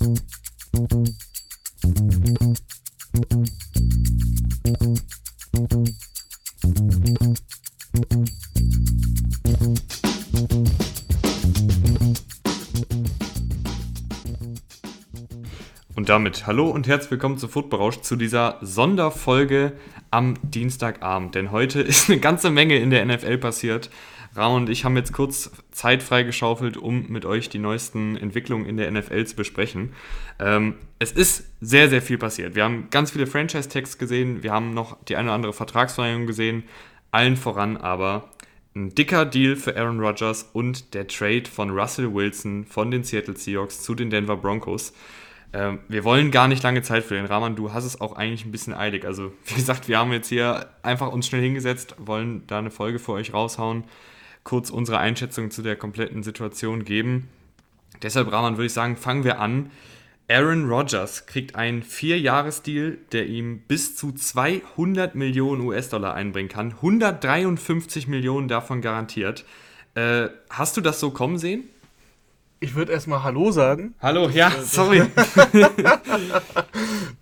Und damit hallo und herzlich willkommen zu Football zu dieser Sonderfolge am Dienstagabend. Denn heute ist eine ganze Menge in der NFL passiert. Ramon und ich haben jetzt kurz Zeit freigeschaufelt, um mit euch die neuesten Entwicklungen in der NFL zu besprechen. Ähm, es ist sehr, sehr viel passiert. Wir haben ganz viele Franchise-Tags gesehen, wir haben noch die eine oder andere Vertragsverlängerung gesehen, allen voran aber ein dicker Deal für Aaron Rodgers und der Trade von Russell Wilson von den Seattle Seahawks zu den Denver Broncos. Ähm, wir wollen gar nicht lange Zeit verlieren. Rahman, du hast es auch eigentlich ein bisschen eilig. Also, wie gesagt, wir haben jetzt hier einfach uns schnell hingesetzt, wollen da eine Folge für euch raushauen, kurz unsere Einschätzung zu der kompletten Situation geben. Deshalb, Rahman, würde ich sagen, fangen wir an. Aaron Rodgers kriegt einen Vierjahresdeal, der ihm bis zu 200 Millionen US-Dollar einbringen kann. 153 Millionen davon garantiert. Äh, hast du das so kommen sehen? Ich würde erstmal Hallo sagen. Hallo, ja, sorry.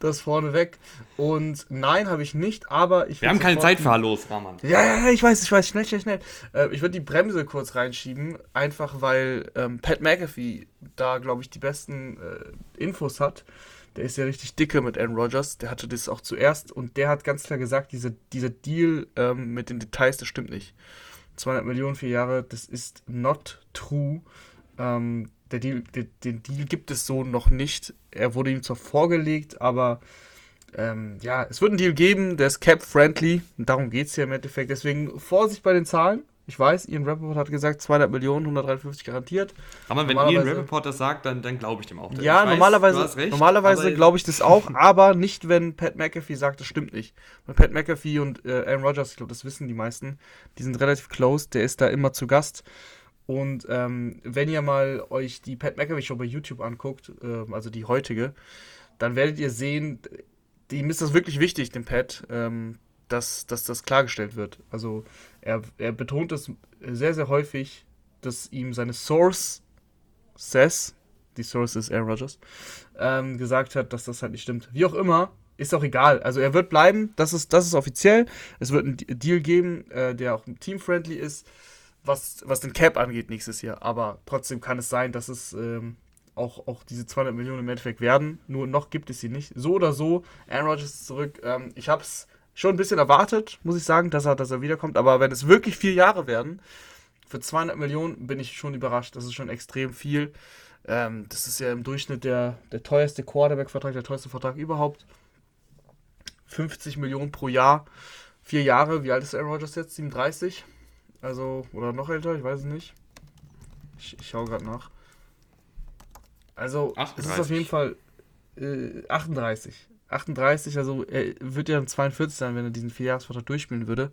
das vorneweg. Und nein, habe ich nicht, aber ich Wir haben keine Zeit für Hallos, Rahman. Ja, ja, ja, ich weiß, ich weiß, schnell, schnell, schnell. Äh, ich würde die Bremse kurz reinschieben, einfach weil ähm, Pat McAfee da, glaube ich, die besten äh, Infos hat. Der ist ja richtig dicke mit Aaron Rodgers. Der hatte das auch zuerst und der hat ganz klar gesagt, diese, dieser Deal ähm, mit den Details, das stimmt nicht. 200 Millionen, vier Jahre, das ist not true. Ähm, der Deal, den, Deal gibt es so noch nicht. Er wurde ihm zwar vorgelegt, aber ähm, ja, es wird einen Deal geben, der ist cap-friendly. Darum geht es ja im Endeffekt. Deswegen Vorsicht bei den Zahlen. Ich weiß, Ian Rappaport hat gesagt, 200 Millionen, 153 garantiert. Aber wenn Ian Rappaport das sagt, dann, dann glaube ich dem auch. Ja, weiß, normalerweise, normalerweise glaube ich das auch, aber nicht, wenn Pat McAfee sagt, das stimmt nicht. Weil Pat McAfee und äh, Aaron Rodgers, ich glaube, das wissen die meisten, die sind relativ close, der ist da immer zu Gast. Und ähm, wenn ihr mal euch die Pat McAfee Show bei YouTube anguckt, äh, also die heutige, dann werdet ihr sehen, ihm ist das wirklich wichtig, dem Pat, ähm, dass, dass das klargestellt wird. Also er, er betont es sehr, sehr häufig, dass ihm seine Source says, die Source ist Aaron Rodgers, ähm, gesagt hat, dass das halt nicht stimmt. Wie auch immer, ist auch egal. Also er wird bleiben, das ist, das ist offiziell. Es wird einen Deal geben, äh, der auch team-friendly ist was, was den Cap angeht nächstes Jahr. Aber trotzdem kann es sein, dass es ähm, auch, auch diese 200 Millionen im Endeffekt werden. Nur noch gibt es sie nicht. So oder so, Aaron Rodgers ist zurück. Ähm, ich habe es schon ein bisschen erwartet, muss ich sagen, dass er, dass er wiederkommt. Aber wenn es wirklich vier Jahre werden, für 200 Millionen bin ich schon überrascht. Das ist schon extrem viel. Ähm, das ist ja im Durchschnitt der, der teuerste Quarterback-Vertrag, der teuerste Vertrag überhaupt. 50 Millionen pro Jahr. Vier Jahre. Wie alt ist Aaron Rodgers jetzt? 37? Also, oder noch älter, ich weiß es nicht. Ich, ich schaue gerade nach. Also, 38. es ist auf jeden Fall äh, 38. 38, also er wird ja dann 42 sein, wenn er diesen Vierjahresvertrag durchspielen würde.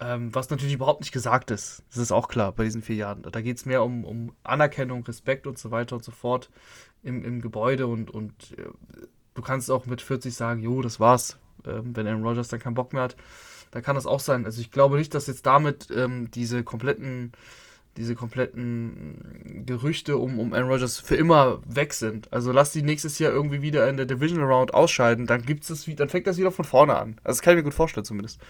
Ähm, was natürlich überhaupt nicht gesagt ist. Das ist auch klar bei diesen vier Jahren. Da geht es mehr um, um Anerkennung, Respekt und so weiter und so fort im, im Gebäude und, und äh, du kannst auch mit 40 sagen, jo, das war's. Ähm, wenn Aaron Rodgers dann keinen Bock mehr hat, da kann das auch sein. Also ich glaube nicht, dass jetzt damit ähm, diese kompletten diese kompletten Gerüchte um, um Aaron Rodgers für immer weg sind. Also lass die nächstes Jahr irgendwie wieder in der Divisional Round ausscheiden, dann gibt's das, dann fängt das wieder von vorne an. Also das kann ich mir gut vorstellen zumindest.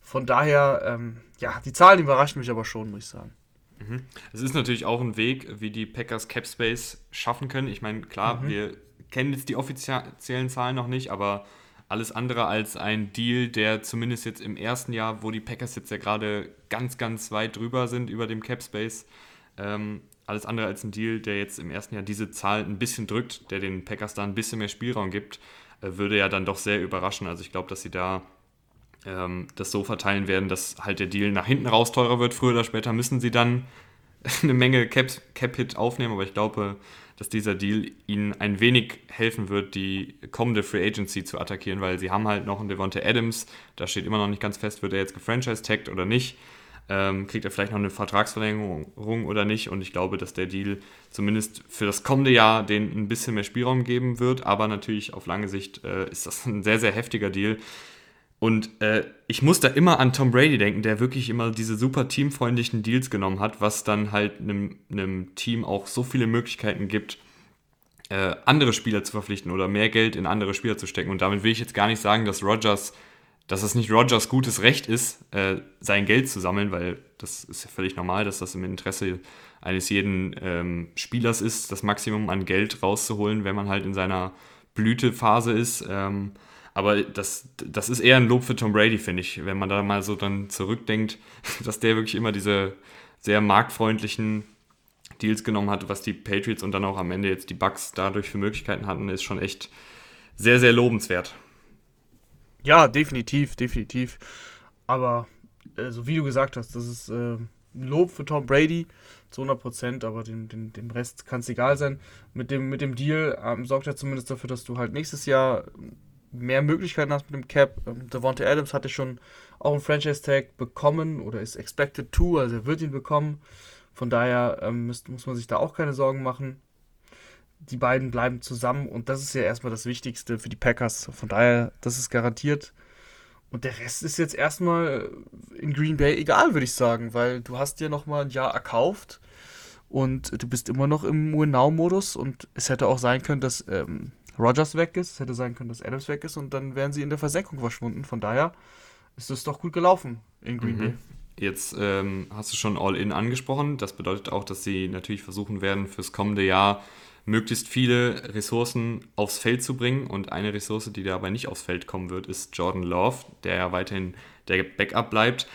Von daher, ähm, ja, die Zahlen überraschen mich aber schon, muss ich sagen. Mhm. Es ist natürlich auch ein Weg, wie die Packers Cap Space schaffen können. Ich meine, klar, mhm. wir kennen jetzt die offiziellen Zahlen noch nicht, aber alles andere als ein Deal, der zumindest jetzt im ersten Jahr, wo die Packers jetzt ja gerade ganz, ganz weit drüber sind über dem Cap Space, ähm, alles andere als ein Deal, der jetzt im ersten Jahr diese Zahl ein bisschen drückt, der den Packers da ein bisschen mehr Spielraum gibt, äh, würde ja dann doch sehr überraschen. Also ich glaube, dass sie da ähm, das so verteilen werden, dass halt der Deal nach hinten raus teurer wird. Früher oder später müssen sie dann eine Menge Cap-Hit Cap aufnehmen, aber ich glaube, dass dieser Deal ihnen ein wenig helfen wird, die kommende Free Agency zu attackieren, weil sie haben halt noch einen Devonta Adams, da steht immer noch nicht ganz fest, wird er jetzt gefranchise-tagged oder nicht, ähm, kriegt er vielleicht noch eine Vertragsverlängerung oder nicht? Und ich glaube, dass der Deal zumindest für das kommende Jahr den ein bisschen mehr Spielraum geben wird, aber natürlich auf lange Sicht äh, ist das ein sehr, sehr heftiger Deal, und äh, ich muss da immer an Tom Brady denken, der wirklich immer diese super teamfreundlichen Deals genommen hat, was dann halt einem, Team auch so viele Möglichkeiten gibt, äh, andere Spieler zu verpflichten oder mehr Geld in andere Spieler zu stecken. Und damit will ich jetzt gar nicht sagen, dass Rogers, dass es nicht Rogers gutes Recht ist, äh, sein Geld zu sammeln, weil das ist ja völlig normal, dass das im Interesse eines jeden ähm, Spielers ist, das Maximum an Geld rauszuholen, wenn man halt in seiner Blütephase ist. Ähm, aber das, das ist eher ein Lob für Tom Brady, finde ich, wenn man da mal so dann zurückdenkt, dass der wirklich immer diese sehr marktfreundlichen Deals genommen hat, was die Patriots und dann auch am Ende jetzt die Bucks dadurch für Möglichkeiten hatten, ist schon echt sehr, sehr lobenswert. Ja, definitiv, definitiv. Aber also wie du gesagt hast, das ist äh, ein Lob für Tom Brady zu 100 Prozent, aber dem, dem, dem Rest kann es egal sein. Mit dem, mit dem Deal ähm, sorgt er zumindest dafür, dass du halt nächstes Jahr mehr Möglichkeiten hast mit dem Cap. Ähm, Devontae Adams hatte schon auch einen Franchise-Tag bekommen oder ist expected to, also er wird ihn bekommen. Von daher ähm, müsst, muss man sich da auch keine Sorgen machen. Die beiden bleiben zusammen und das ist ja erstmal das Wichtigste für die Packers. Von daher, das ist garantiert. Und der Rest ist jetzt erstmal in Green Bay egal, würde ich sagen, weil du hast dir nochmal ein Jahr erkauft und du bist immer noch im Win-Now-Modus und es hätte auch sein können, dass ähm, Rogers weg ist, es hätte sein können, dass Adams weg ist und dann wären sie in der Versenkung verschwunden. Von daher ist es doch gut gelaufen in Green mhm. Bay. Jetzt ähm, hast du schon All-In angesprochen. Das bedeutet auch, dass sie natürlich versuchen werden, fürs kommende Jahr möglichst viele Ressourcen aufs Feld zu bringen. Und eine Ressource, die dabei nicht aufs Feld kommen wird, ist Jordan Love, der ja weiterhin der Backup bleibt.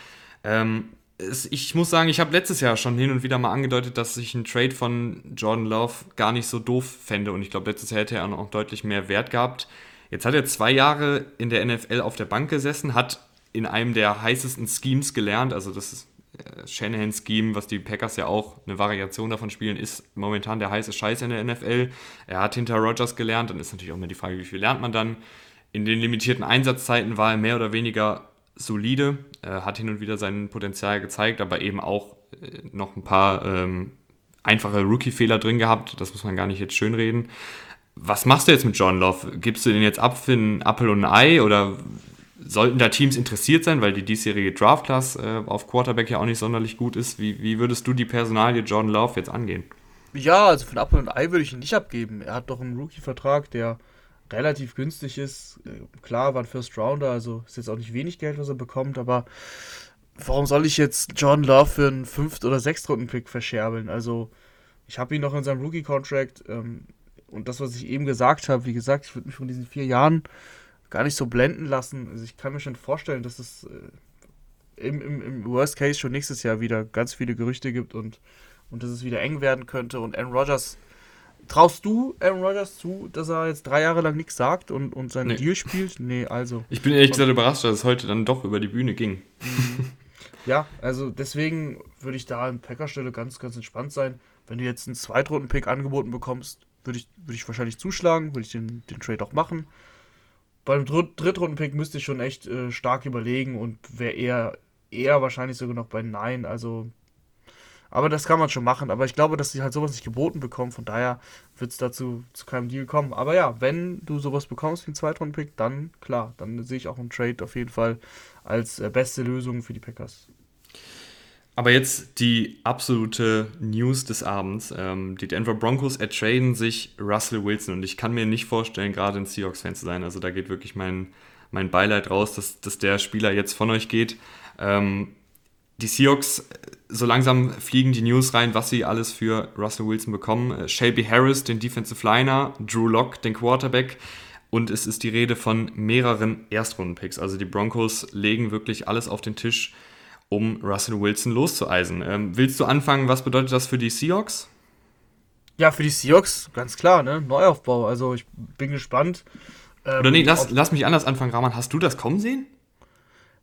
Ähm, es, ich muss sagen, ich habe letztes Jahr schon hin und wieder mal angedeutet, dass ich einen Trade von Jordan Love gar nicht so doof fände. Und ich glaube, letztes Jahr hätte er noch deutlich mehr Wert gehabt. Jetzt hat er zwei Jahre in der NFL auf der Bank gesessen, hat in einem der heißesten Schemes gelernt. Also das ist äh, Shanahan-Scheme, was die Packers ja auch eine Variation davon spielen, ist momentan der heiße Scheiß in der NFL. Er hat hinter Rogers gelernt, dann ist natürlich auch immer die Frage, wie viel lernt man dann. In den limitierten Einsatzzeiten war er mehr oder weniger solide, er hat hin und wieder sein Potenzial gezeigt, aber eben auch äh, noch ein paar ähm, einfache Rookie-Fehler drin gehabt, das muss man gar nicht jetzt schönreden. Was machst du jetzt mit John Love? Gibst du den jetzt ab für einen Apfel und ein Ei oder sollten da Teams interessiert sein, weil die diesjährige Draft-Class äh, auf Quarterback ja auch nicht sonderlich gut ist. Wie, wie würdest du die Personalie Jordan Love jetzt angehen? Ja, also von Apple und Ei würde ich ihn nicht abgeben. Er hat doch einen Rookie-Vertrag, der relativ günstig ist. Äh, klar, war ein First Rounder, also ist jetzt auch nicht wenig Geld, was er bekommt, aber warum soll ich jetzt Jordan Love für einen Fünft- oder Sechstrunden-Pick verscherbeln? Also, ich habe ihn noch in seinem Rookie-Contract ähm, und das, was ich eben gesagt habe, wie gesagt, ich würde mich von diesen vier Jahren gar nicht so blenden lassen. Also ich kann mir schon vorstellen, dass es äh, im, im, im, Worst Case schon nächstes Jahr wieder ganz viele Gerüchte gibt und, und dass es wieder eng werden könnte. Und Aaron Rodgers, traust du Aaron Rodgers zu, dass er jetzt drei Jahre lang nichts sagt und, und seinen nee. Deal spielt? Nee, also. Ich bin ehrlich gesagt überrascht, dass es heute dann doch über die Bühne ging. Mhm. ja, also deswegen würde ich da an Packerstelle ganz, ganz entspannt sein. Wenn du jetzt einen Zweitrunden-Pick angeboten bekommst, würde ich, würde ich wahrscheinlich zuschlagen, würde ich den, den Trade auch machen beim Drittrunden-Pick müsste ich schon echt äh, stark überlegen und wäre eher, eher wahrscheinlich sogar noch bei Nein. Also, aber das kann man schon machen. Aber ich glaube, dass sie halt sowas nicht geboten bekommen. Von daher wird es dazu zu keinem Deal kommen. Aber ja, wenn du sowas bekommst wie ein Zweitrunden-Pick, dann klar, dann sehe ich auch einen Trade auf jeden Fall als äh, beste Lösung für die Packers. Aber jetzt die absolute News des Abends. Ähm, die Denver Broncos ertraden sich Russell Wilson und ich kann mir nicht vorstellen, gerade ein Seahawks-Fan zu sein. Also da geht wirklich mein, mein Beileid raus, dass, dass der Spieler jetzt von euch geht. Ähm, die Seahawks, so langsam fliegen die News rein, was sie alles für Russell Wilson bekommen. Äh, Shelby Harris, den Defensive Liner, Drew Locke, den Quarterback. Und es ist die Rede von mehreren Erstrunden-Picks. Also die Broncos legen wirklich alles auf den Tisch um Russell Wilson loszueisen. Ähm, willst du anfangen, was bedeutet das für die Seahawks? Ja, für die Seahawks, ganz klar, ne? Neuaufbau. Also ich bin gespannt. Ähm, Oder nee, lass, lass mich anders anfangen, Rahman. Hast du das kommen sehen?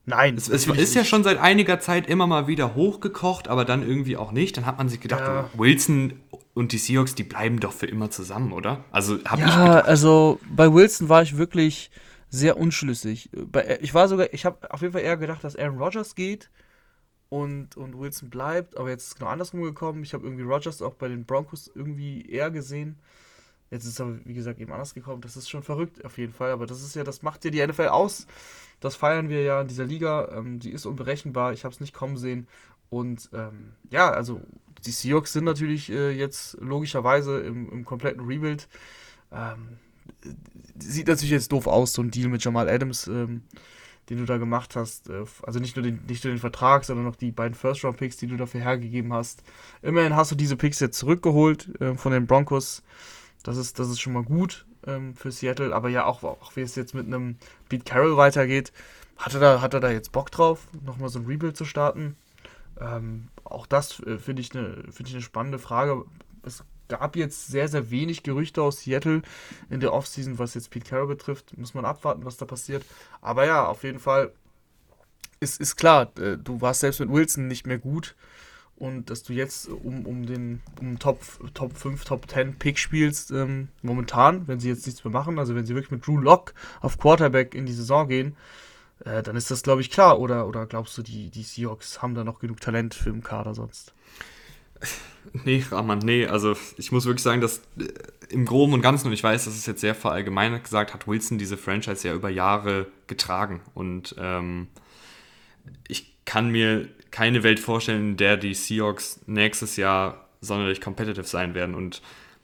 Nein. Es, es ist ja schon seit einiger Zeit immer mal wieder hochgekocht, aber dann irgendwie auch nicht. Dann hat man sich gedacht, ja. Wilson und die Seahawks, die bleiben doch für immer zusammen, oder? Also habe ja, ich gedacht. also bei Wilson war ich wirklich sehr unschlüssig. Ich war sogar, ich habe auf jeden Fall eher gedacht, dass Aaron Rodgers geht und, und Wilson bleibt, aber jetzt ist es genau andersrum gekommen. Ich habe irgendwie Rogers auch bei den Broncos irgendwie eher gesehen. Jetzt ist es aber, wie gesagt, eben anders gekommen. Das ist schon verrückt auf jeden Fall, aber das ist ja, das macht ja die NFL aus. Das feiern wir ja in dieser Liga. Ähm, die ist unberechenbar. Ich habe es nicht kommen sehen. Und ähm, ja, also die Seahawks sind natürlich äh, jetzt logischerweise im, im kompletten Rebuild. Ähm, sieht natürlich jetzt doof aus, so ein Deal mit Jamal Adams, ähm, den du da gemacht hast. Äh, also nicht nur, den, nicht nur den Vertrag, sondern noch die beiden First-Round-Picks, die du dafür hergegeben hast. Immerhin hast du diese Picks jetzt zurückgeholt äh, von den Broncos. Das ist, das ist schon mal gut ähm, für Seattle. Aber ja, auch, auch wie es jetzt mit einem Beat Carroll weitergeht, hat er, da, hat er da jetzt Bock drauf, nochmal so ein Rebuild zu starten? Ähm, auch das äh, finde ich eine find ich eine spannende Frage. Es gab jetzt sehr, sehr wenig Gerüchte aus Seattle in der Offseason, was jetzt Pete Carroll betrifft. Muss man abwarten, was da passiert. Aber ja, auf jeden Fall ist, ist klar, äh, du warst selbst mit Wilson nicht mehr gut. Und dass du jetzt um, um den um Top, Top 5, Top 10 Pick spielst, ähm, momentan, wenn sie jetzt nichts mehr machen, also wenn sie wirklich mit Drew Lock auf Quarterback in die Saison gehen, äh, dann ist das, glaube ich, klar. Oder, oder glaubst du, die, die Seahawks haben da noch genug Talent für den Kader sonst? Nee, Rahman, nee. Also ich muss wirklich sagen, dass äh, im Groben und Ganzen, und ich weiß, das ist jetzt sehr verallgemeinert gesagt, hat Wilson diese Franchise ja über Jahre getragen. Und ähm, ich kann mir keine Welt vorstellen, in der die Seahawks nächstes Jahr sonderlich competitive sein werden. Und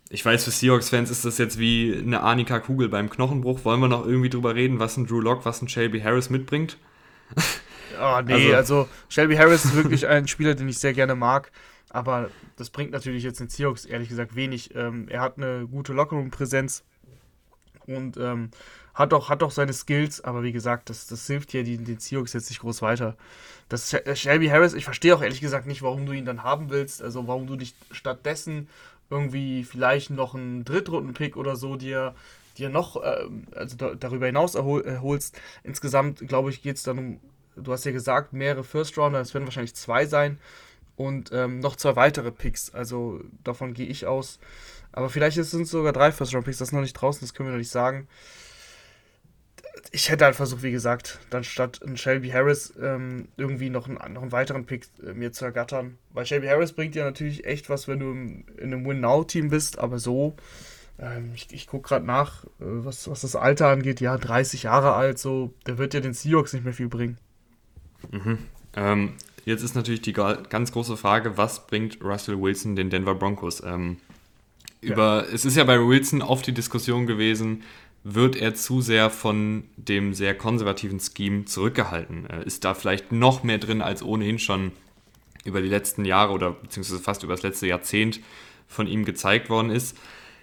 ich weiß, für Seahawks-Fans ist das jetzt wie eine Anika Kugel beim Knochenbruch. Wollen wir noch irgendwie drüber reden, was ein Drew Lock, was ein Shelby Harris mitbringt? Oh, nee, also, also Shelby Harris ist wirklich ein Spieler, den ich sehr gerne mag. Aber das bringt natürlich jetzt den Seahawks ehrlich gesagt wenig. Ähm, er hat eine gute Lockerroom-Präsenz und ähm, hat auch, hat auch seine Skills, aber wie gesagt, das, das hilft ja den, den Seahawks jetzt nicht groß weiter. Das äh, Shelby Harris, ich verstehe auch ehrlich gesagt nicht, warum du ihn dann haben willst, also warum du nicht stattdessen irgendwie vielleicht noch einen Drittrunden-Pick oder so dir, dir noch äh, also da, darüber hinaus erholst. Insgesamt, glaube ich, geht es dann um, du hast ja gesagt, mehrere First-Rounder, es werden wahrscheinlich zwei sein und ähm, noch zwei weitere Picks. Also davon gehe ich aus. Aber vielleicht sind es sogar drei First-Round-Picks, das ist noch nicht draußen, das können wir noch nicht sagen. Ich hätte halt versucht, wie gesagt, dann statt einen Shelby Harris ähm, irgendwie noch einen, noch einen weiteren Pick äh, mir zu ergattern. Weil Shelby Harris bringt dir natürlich echt was, wenn du im, in einem Win-Now-Team bist, aber so, ähm, ich, ich gucke gerade nach, äh, was, was das Alter angeht, ja, 30 Jahre alt, so, der wird ja den Seahawks nicht mehr viel bringen. Mhm. Ähm, Jetzt ist natürlich die ganz große Frage, was bringt Russell Wilson den Denver Broncos? Ähm, über, ja. Es ist ja bei Wilson oft die Diskussion gewesen, wird er zu sehr von dem sehr konservativen Scheme zurückgehalten? Äh, ist da vielleicht noch mehr drin, als ohnehin schon über die letzten Jahre oder beziehungsweise fast über das letzte Jahrzehnt von ihm gezeigt worden ist?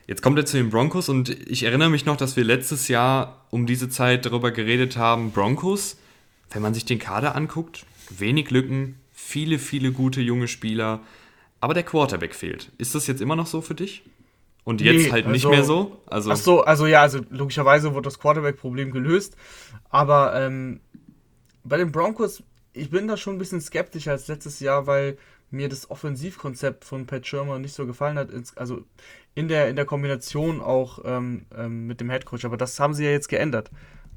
Jetzt kommt er zu den Broncos und ich erinnere mich noch, dass wir letztes Jahr um diese Zeit darüber geredet haben, Broncos, wenn man sich den Kader anguckt, wenig Lücken, viele, viele gute junge Spieler, aber der Quarterback fehlt. Ist das jetzt immer noch so für dich? Und jetzt nee, halt nicht also, mehr so? Also ach so, also ja, also logischerweise wurde das Quarterback-Problem gelöst, aber ähm, bei den Broncos, ich bin da schon ein bisschen skeptischer als letztes Jahr, weil mir das Offensivkonzept von Pat Shermer nicht so gefallen hat. Also in der, in der Kombination auch ähm, ähm, mit dem Headcoach. Aber das haben sie ja jetzt geändert.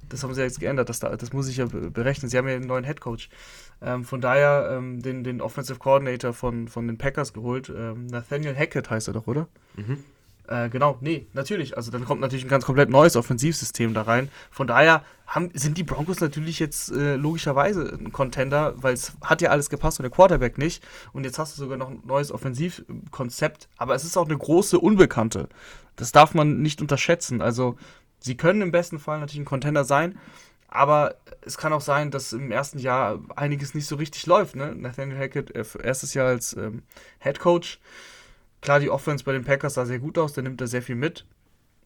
Das haben sie ja jetzt geändert. Das, das muss ich ja berechnen. Sie haben ja einen neuen Headcoach. Ähm, von daher ähm, den, den Offensive Coordinator von, von den Packers geholt. Ähm, Nathaniel Hackett heißt er doch, oder? Mhm. Äh, genau, nee, natürlich. Also dann kommt natürlich ein ganz komplett neues Offensivsystem da rein. Von daher haben, sind die Broncos natürlich jetzt äh, logischerweise ein Contender, weil es hat ja alles gepasst und der Quarterback nicht. Und jetzt hast du sogar noch ein neues Offensivkonzept. Aber es ist auch eine große Unbekannte. Das darf man nicht unterschätzen. Also sie können im besten Fall natürlich ein Contender sein. Aber es kann auch sein, dass im ersten Jahr einiges nicht so richtig läuft. Ne? Nathaniel Hackett, äh, erstes Jahr als ähm, Head Coach. Klar, die Offense bei den Packers sah sehr gut aus, der nimmt da sehr viel mit.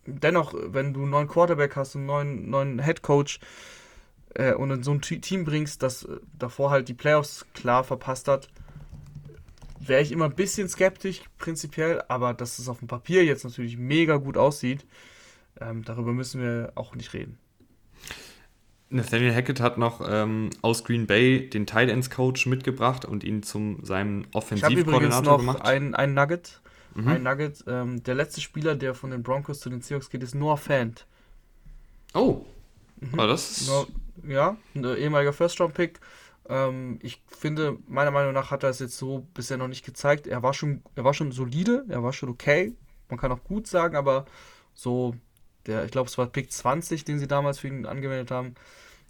Dennoch, wenn du einen neuen Quarterback hast, einen neuen, neuen Head Coach äh, und in so ein Team bringst, das äh, davor halt die Playoffs klar verpasst hat, wäre ich immer ein bisschen skeptisch prinzipiell, aber dass es auf dem Papier jetzt natürlich mega gut aussieht, ähm, darüber müssen wir auch nicht reden. Nathaniel Hackett hat noch ähm, aus Green Bay den Tight Ends Coach mitgebracht und ihn zum seinem Offensivkoordinator gemacht. Ein, ein Nugget. Mhm. Ein Nugget. Ähm, der letzte Spieler, der von den Broncos zu den Seahawks geht, ist Noah Fant. Oh. Mhm. War das? No, ja, ein ehemaliger First-Round-Pick. Ähm, ich finde, meiner Meinung nach hat er es jetzt so bisher noch nicht gezeigt. Er war schon, er war schon solide, er war schon okay. Man kann auch gut sagen, aber so der, ich glaube, es war Pick 20, den sie damals für ihn angewendet haben.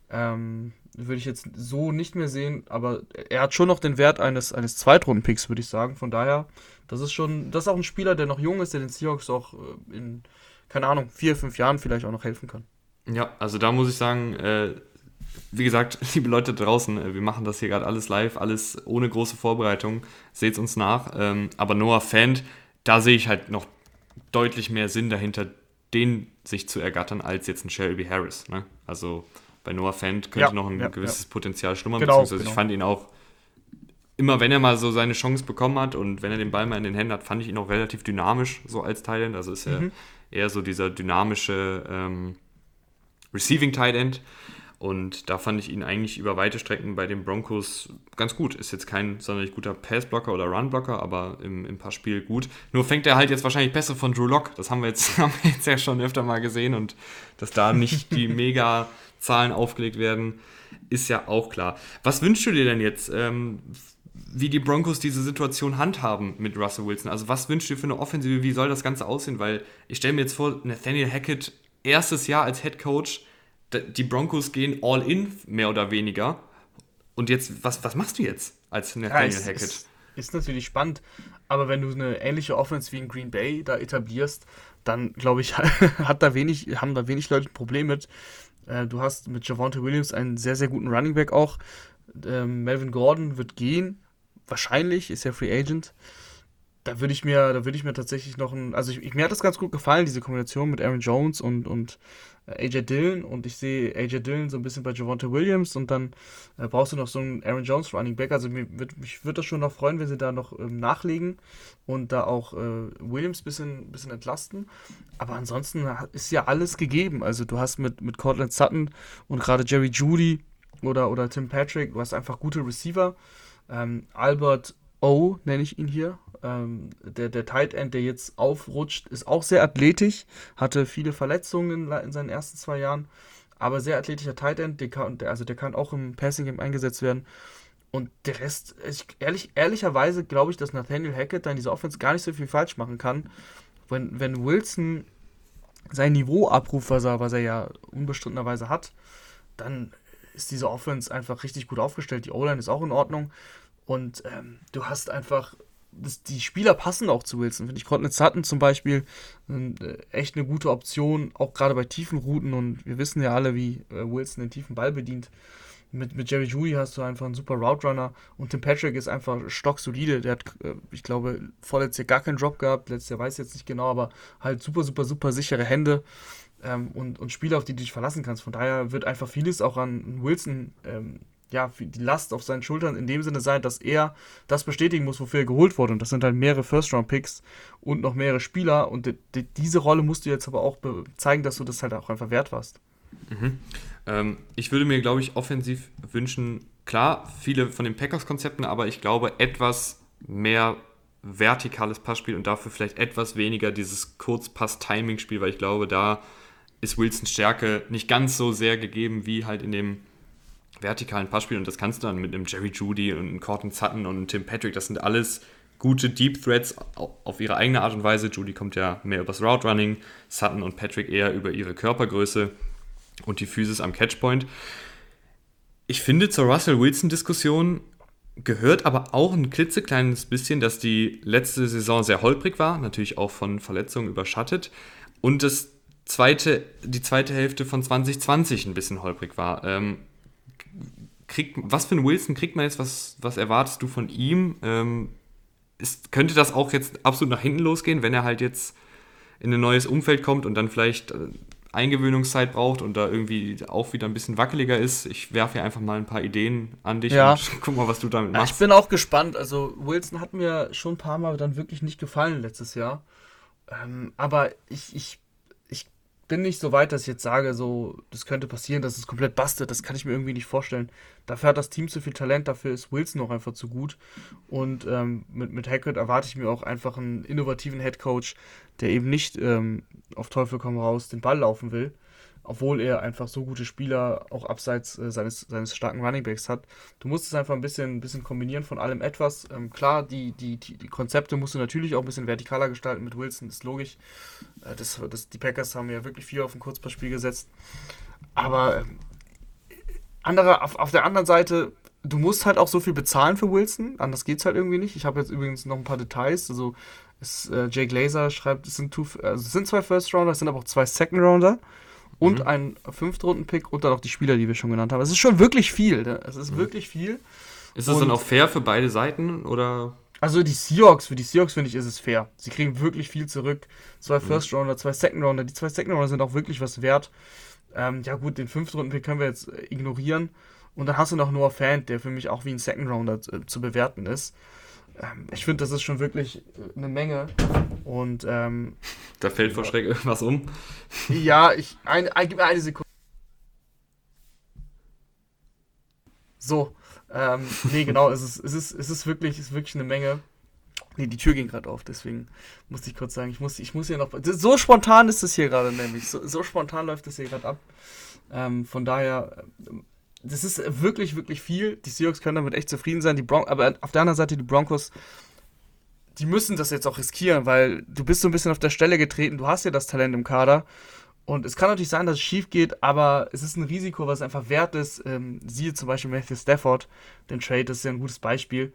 Ähm, würde ich jetzt so nicht mehr sehen, aber er hat schon noch den Wert eines, eines Zweitrunden-Picks, würde ich sagen. Von daher, das ist schon, das ist auch ein Spieler, der noch jung ist, der den Seahawks auch äh, in, keine Ahnung, vier, fünf Jahren vielleicht auch noch helfen kann. Ja, also da muss ich sagen, äh, wie gesagt, liebe Leute draußen, äh, wir machen das hier gerade alles live, alles ohne große Vorbereitung. Seht uns nach. Ähm, aber Noah Fant, da sehe ich halt noch deutlich mehr Sinn dahinter, den sich zu ergattern, als jetzt ein Shelby Harris. Ne? Also bei Noah Fant könnte ja, noch ein ja, gewisses ja. Potenzial schlummern, genau, beziehungsweise genau. ich fand ihn auch, immer wenn er mal so seine Chance bekommen hat und wenn er den Ball mal in den Händen hat, fand ich ihn auch relativ dynamisch, so als Thailand. Also ist er mhm. eher so dieser dynamische ähm, Receiving Tight End. Und da fand ich ihn eigentlich über weite Strecken bei den Broncos ganz gut. Ist jetzt kein sonderlich guter Passblocker oder Runblocker, aber im, im Passspiel gut. Nur fängt er halt jetzt wahrscheinlich besser von Drew Lock. Das haben wir, jetzt, haben wir jetzt ja schon öfter mal gesehen. Und dass da nicht die mega Zahlen aufgelegt werden, ist ja auch klar. Was wünschst du dir denn jetzt, ähm, wie die Broncos diese Situation handhaben mit Russell Wilson? Also was wünschst du dir für eine Offensive? Wie soll das Ganze aussehen? Weil ich stelle mir jetzt vor, Nathaniel Hackett, erstes Jahr als Head Coach, die Broncos gehen all in, mehr oder weniger. Und jetzt, was, was machst du jetzt als Nathaniel ja, Hackett? Ist, ist natürlich spannend, aber wenn du eine ähnliche Offense wie in Green Bay da etablierst, dann glaube ich, hat da wenig, haben da wenig Leute ein Problem mit. Äh, du hast mit Javante Williams einen sehr, sehr guten Running Back auch. Ähm, Melvin Gordon wird gehen, wahrscheinlich, ist ja Free Agent. Da würde ich mir, da würde ich mir tatsächlich noch ein, also ich, mir hat das ganz gut gefallen, diese Kombination mit Aaron Jones und, und äh, AJ Dillon und ich sehe AJ Dillon so ein bisschen bei Javante Williams und dann äh, brauchst du noch so einen Aaron Jones Running Back. Also mir wird, mich würde das schon noch freuen, wenn sie da noch ähm, nachlegen und da auch äh, Williams ein bisschen, bisschen entlasten. Aber ansonsten ist ja alles gegeben. Also du hast mit, mit Cortland Sutton und gerade Jerry Judy oder, oder Tim Patrick, du hast einfach gute Receiver. Ähm, Albert O nenne ich ihn hier. Ähm, der, der Tight End, der jetzt aufrutscht, ist auch sehr athletisch, hatte viele Verletzungen in, in seinen ersten zwei Jahren, aber sehr athletischer Tight End, der kann, der, also der kann auch im Passing Game eingesetzt werden. Und der Rest, ich, ehrlich, ehrlicherweise glaube ich, dass Nathaniel Hackett da in dieser Offense gar nicht so viel falsch machen kann. Wenn, wenn Wilson sein Niveau abruft, was er, was er ja unbestrittenerweise hat, dann ist diese Offense einfach richtig gut aufgestellt. Die O-Line ist auch in Ordnung. Und ähm, du hast einfach, das, die Spieler passen auch zu Wilson. Finde ich, Cortland Sutton zum Beispiel äh, echt eine gute Option, auch gerade bei tiefen Routen. Und wir wissen ja alle, wie äh, Wilson den tiefen Ball bedient. Mit, mit Jerry Judy hast du einfach einen super Route Runner und Tim Patrick ist einfach stocksolide. Der hat, äh, ich glaube, vorletztes Jahr gar keinen Drop gehabt, letztes Jahr weiß ich jetzt nicht genau, aber halt super, super, super sichere Hände ähm, und, und Spieler, auf die du dich verlassen kannst. Von daher wird einfach vieles auch an Wilson ähm, ja, die Last auf seinen Schultern in dem Sinne sein, dass er das bestätigen muss, wofür er geholt wurde. Und das sind halt mehrere First-Round-Picks und noch mehrere Spieler. Und die, die, diese Rolle musst du jetzt aber auch zeigen, dass du das halt auch einfach wert warst. Mhm. Ähm, ich würde mir, glaube ich, offensiv wünschen, klar, viele von den Packers-Konzepten, aber ich glaube, etwas mehr vertikales Passspiel und dafür vielleicht etwas weniger dieses Kurzpass-Timing-Spiel, weil ich glaube, da ist Wilsons Stärke nicht ganz so sehr gegeben wie halt in dem vertikalen Passspiel und das kannst du dann mit einem Jerry Judy und einem Corton Sutton und einem Tim Patrick, das sind alles gute Deep Threats auf ihre eigene Art und Weise. Judy kommt ja mehr übers Route Running, Sutton und Patrick eher über ihre Körpergröße und die Physis am Catchpoint. Ich finde zur Russell Wilson Diskussion gehört aber auch ein klitzekleines bisschen, dass die letzte Saison sehr holprig war, natürlich auch von Verletzungen überschattet und das zweite, die zweite Hälfte von 2020 ein bisschen holprig war. Ähm, kriegt, was für einen Wilson kriegt man jetzt? Was, was erwartest du von ihm? Ähm, ist, könnte das auch jetzt absolut nach hinten losgehen, wenn er halt jetzt in ein neues Umfeld kommt und dann vielleicht äh, Eingewöhnungszeit braucht und da irgendwie auch wieder ein bisschen wackeliger ist. Ich werfe hier einfach mal ein paar Ideen an dich ja. und guck mal, was du damit machst. Ja, ich bin auch gespannt. Also Wilson hat mir schon ein paar Mal dann wirklich nicht gefallen letztes Jahr. Ähm, aber ich, ich bin nicht so weit, dass ich jetzt sage, so, das könnte passieren, dass es komplett bastet. Das kann ich mir irgendwie nicht vorstellen. Dafür hat das Team zu viel Talent, dafür ist Wilson noch einfach zu gut. Und ähm, mit, mit Hackett erwarte ich mir auch einfach einen innovativen Headcoach, der eben nicht ähm, auf Teufel komm raus den Ball laufen will, obwohl er einfach so gute Spieler auch abseits äh, seines, seines starken Runningbacks hat. Du musst es einfach ein bisschen, ein bisschen kombinieren von allem etwas. Ähm, klar, die, die, die, die, Konzepte musst du natürlich auch ein bisschen vertikaler gestalten mit Wilson, ist logisch. Äh, das, das, die Packers haben ja wirklich viel auf ein Kurzpassspiel gesetzt. Aber ähm, andere, auf, auf der anderen Seite, du musst halt auch so viel bezahlen für Wilson, anders geht's halt irgendwie nicht. Ich habe jetzt übrigens noch ein paar Details, also es, äh, Jay Glazer schreibt, es sind, two, also es sind zwei First Rounder, es sind aber auch zwei Second Rounder und mhm. ein Fünftrunden-Pick und dann auch die Spieler, die wir schon genannt haben. Es ist schon wirklich viel. Ne? Es ist mhm. wirklich viel. Ist es dann auch fair für beide Seiten oder? Also die Seahawks, für die Seahawks finde ich, ist es fair. Sie kriegen wirklich viel zurück. Zwei mhm. First Rounder, zwei Second Rounder. Die zwei Second Rounder sind auch wirklich was wert. Ähm, ja gut, den Fünftrunden-Pick können wir jetzt äh, ignorieren. Und dann hast du noch Noah Fan, der für mich auch wie ein Second Rounder äh, zu bewerten ist. Ähm, ich finde, das ist schon wirklich äh, eine Menge. Und ähm, da fällt vor Schreck irgendwas um. Ja, ich ein, ein, gib mir eine Sekunde. So, ähm, nee, genau, es ist, es ist, es ist wirklich, es ist wirklich eine Menge. Nee, die Tür ging gerade auf, deswegen musste ich kurz sagen, ich muss, ich muss hier noch. So spontan ist es hier gerade nämlich. So, so, spontan läuft es hier gerade ab. Ähm, von daher, das ist wirklich, wirklich viel. Die Seahawks können damit echt zufrieden sein. Die Bron aber auf der anderen Seite, die Broncos, die müssen das jetzt auch riskieren, weil du bist so ein bisschen auf der Stelle getreten. Du hast ja das Talent im Kader. Und es kann natürlich sein, dass es schief geht, aber es ist ein Risiko, was einfach wert ist. Ähm, siehe zum Beispiel Matthew Stafford, den Trade, das ist ja ein gutes Beispiel.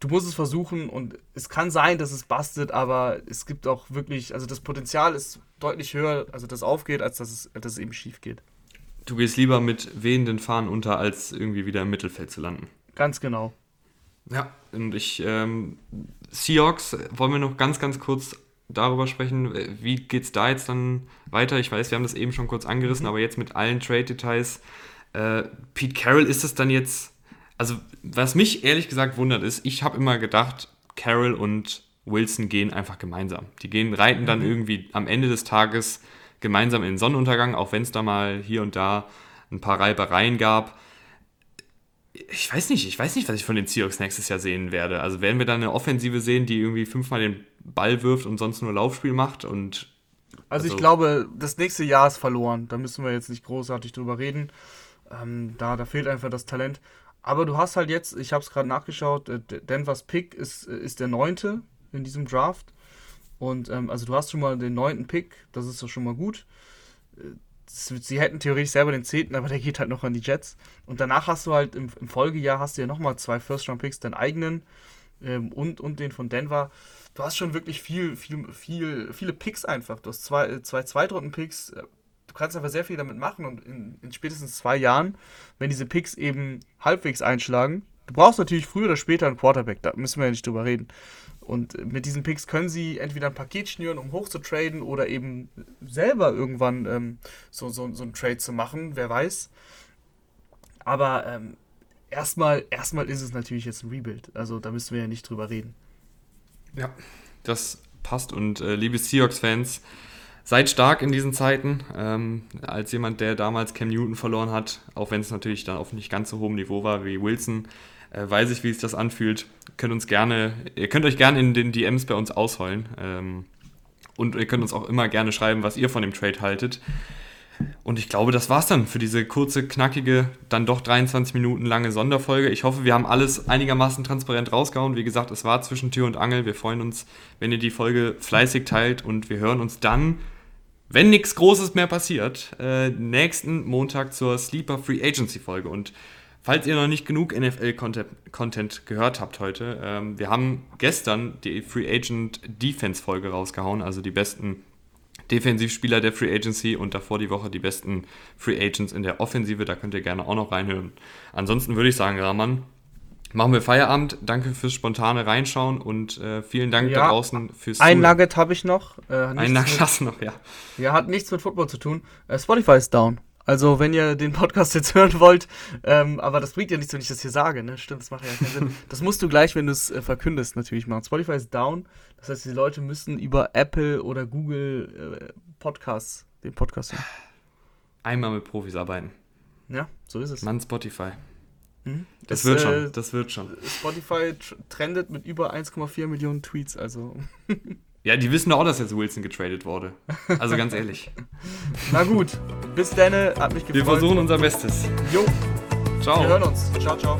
Du musst es versuchen und es kann sein, dass es bastet, aber es gibt auch wirklich, also das Potenzial ist deutlich höher, also dass es aufgeht, als dass es, dass es eben schief geht. Du gehst lieber mit wehenden Fahnen unter, als irgendwie wieder im Mittelfeld zu landen. Ganz genau. Ja, und ich, ähm, Seahawks, wollen wir noch ganz, ganz kurz darüber sprechen, wie geht es da jetzt dann weiter? Ich weiß, wir haben das eben schon kurz angerissen, mhm. aber jetzt mit allen Trade-Details. Äh, Pete Carroll, ist es dann jetzt, also was mich ehrlich gesagt wundert ist, ich habe immer gedacht, Carroll und Wilson gehen einfach gemeinsam. Die gehen, reiten dann mhm. irgendwie am Ende des Tages gemeinsam in den Sonnenuntergang, auch wenn es da mal hier und da ein paar Reibereien gab. Ich weiß nicht, ich weiß nicht, was ich von den Seahawks nächstes Jahr sehen werde. Also werden wir dann eine Offensive sehen, die irgendwie fünfmal den Ball wirft und sonst nur Laufspiel macht und also, also ich glaube, das nächste Jahr ist verloren. Da müssen wir jetzt nicht großartig drüber reden. Ähm, da, da fehlt einfach das Talent. Aber du hast halt jetzt, ich habe es gerade nachgeschaut, äh, Denvers Pick ist, ist der neunte in diesem Draft. Und ähm, also du hast schon mal den neunten Pick, das ist doch schon mal gut. Sie hätten theoretisch selber den zehnten, aber der geht halt noch an die Jets. Und danach hast du halt im, im Folgejahr hast du ja nochmal zwei First-Round-Picks, deinen eigenen ähm, und, und den von Denver. Du hast schon wirklich viel, viel, viel, viele Picks einfach. Du hast zwei, äh, zwei Zweitrunden-Picks. Äh, du kannst einfach sehr viel damit machen und in, in spätestens zwei Jahren, wenn diese Picks eben halbwegs einschlagen, du brauchst natürlich früher oder später einen Quarterback, da müssen wir ja nicht drüber reden. Und mit diesen Picks können sie entweder ein Paket schnüren, um hoch zu traden, oder eben selber irgendwann ähm, so, so, so einen Trade zu machen, wer weiß. Aber ähm, erstmal, erstmal ist es natürlich jetzt ein Rebuild. Also da müssen wir ja nicht drüber reden. Ja, das passt. Und äh, liebe Seahawks-Fans, seid stark in diesen Zeiten. Ähm, als jemand, der damals Cam Newton verloren hat, auch wenn es natürlich dann auf nicht ganz so hohem Niveau war wie Wilson, äh, weiß ich, wie sich das anfühlt. Könnt uns gerne, ihr könnt euch gerne in den DMs bei uns ausheulen. Ähm, und ihr könnt uns auch immer gerne schreiben, was ihr von dem Trade haltet. Und ich glaube, das war's dann für diese kurze, knackige, dann doch 23 Minuten lange Sonderfolge. Ich hoffe, wir haben alles einigermaßen transparent rausgehauen. Wie gesagt, es war zwischen Tür und Angel. Wir freuen uns, wenn ihr die Folge fleißig teilt und wir hören uns dann, wenn nichts Großes mehr passiert, äh, nächsten Montag zur Sleeper Free Agency Folge. Und Falls ihr noch nicht genug NFL-Content gehört habt heute, ähm, wir haben gestern die Free Agent Defense-Folge rausgehauen, also die besten Defensivspieler der Free Agency und davor die Woche die besten Free Agents in der Offensive. Da könnt ihr gerne auch noch reinhören. Ansonsten würde ich sagen, Rahman, machen wir Feierabend. Danke fürs spontane Reinschauen und äh, vielen Dank ja, da draußen fürs Ein Zuhören. Nugget habe ich noch. Äh, ein Nugget hast du noch, ja. Ja, hat nichts mit Football zu tun. Äh, Spotify ist down. Also, wenn ihr den Podcast jetzt hören wollt, ähm, aber das bringt ja nichts, wenn ich das hier sage, ne? Stimmt, das macht ja keinen Sinn. Das musst du gleich, wenn du es äh, verkündest, natürlich machen. Spotify ist down. Das heißt, die Leute müssen über Apple oder Google äh, Podcasts den Podcast hören. Einmal mit Profis arbeiten. Ja, so ist es. Mann, Spotify. Mhm. Das, das, wird äh, schon, das wird schon. Spotify trendet mit über 1,4 Millionen Tweets, also. Ja, die wissen auch, dass jetzt Wilson getradet wurde. Also ganz ehrlich. Na gut, bis dann, hat mich gefreut. Wir versuchen unser Bestes. Jo. Ciao. Wir hören uns. Ciao, ciao.